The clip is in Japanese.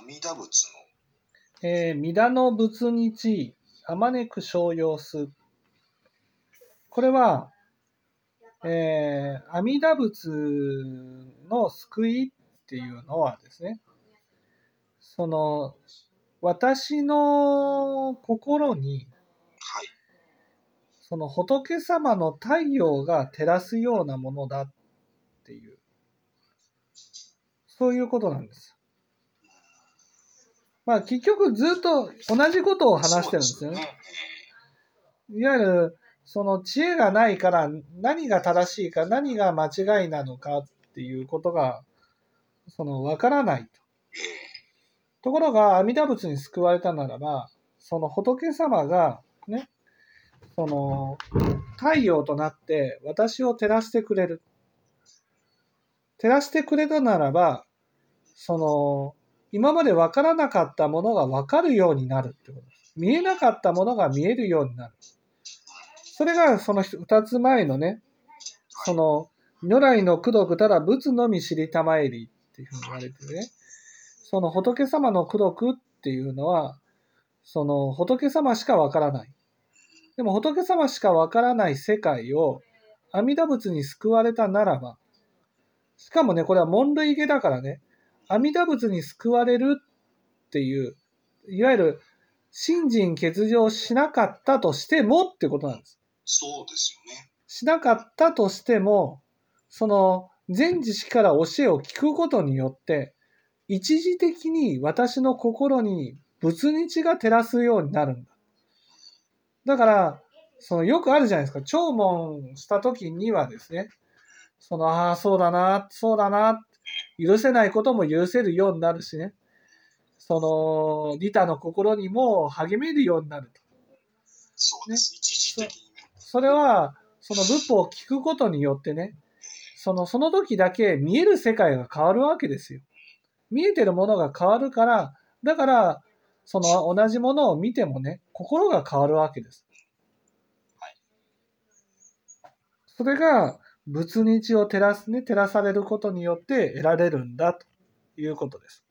阿弥陀仏えー、弥陀の仏日、あまねく商用す。これは、えー、阿弥陀仏の救いっていうのはですね、その、私の心に、はい。その仏様の太陽が照らすようなものだっていう、そういうことなんです。まあ結局ずっと同じことを話してるんですよね。いわゆる、その知恵がないから何が正しいか何が間違いなのかっていうことが、そのわからないと。ところが阿弥陀仏に救われたならば、その仏様がね、その太陽となって私を照らしてくれる。照らしてくれたならば、その今まで分からなかったものが分かるようになるってことです。見えなかったものが見えるようになる。それがその二つ前のね、その如来の功徳たら仏のみ知りたまえりっていうふうに言われてね。その仏様の功徳っていうのは、その仏様しかわからない。でも仏様しかわからない世界を阿弥陀仏に救われたならば、しかもね、これは門類下だからね、阿弥陀仏に救われるっていう、いわゆる信心欠如しなかったとしてもってことなんです。そうですよね。しなかったとしても、その全知識から教えを聞くことによって、一時的に私の心に仏日が照らすようになるんだ。だから、そのよくあるじゃないですか。聴聞した時にはですね、その、ああ、そうだな、そうだな、許せないことも許せるようになるしね、その、利他の心にも励めるようになると。そうです。一時的にね。それは、その仏法を聞くことによってね、その、その時だけ見える世界が変わるわけですよ。見えてるものが変わるから、だから、その同じものを見てもね、心が変わるわけです。それが、仏日を照らすね、照らされることによって得られるんだということです。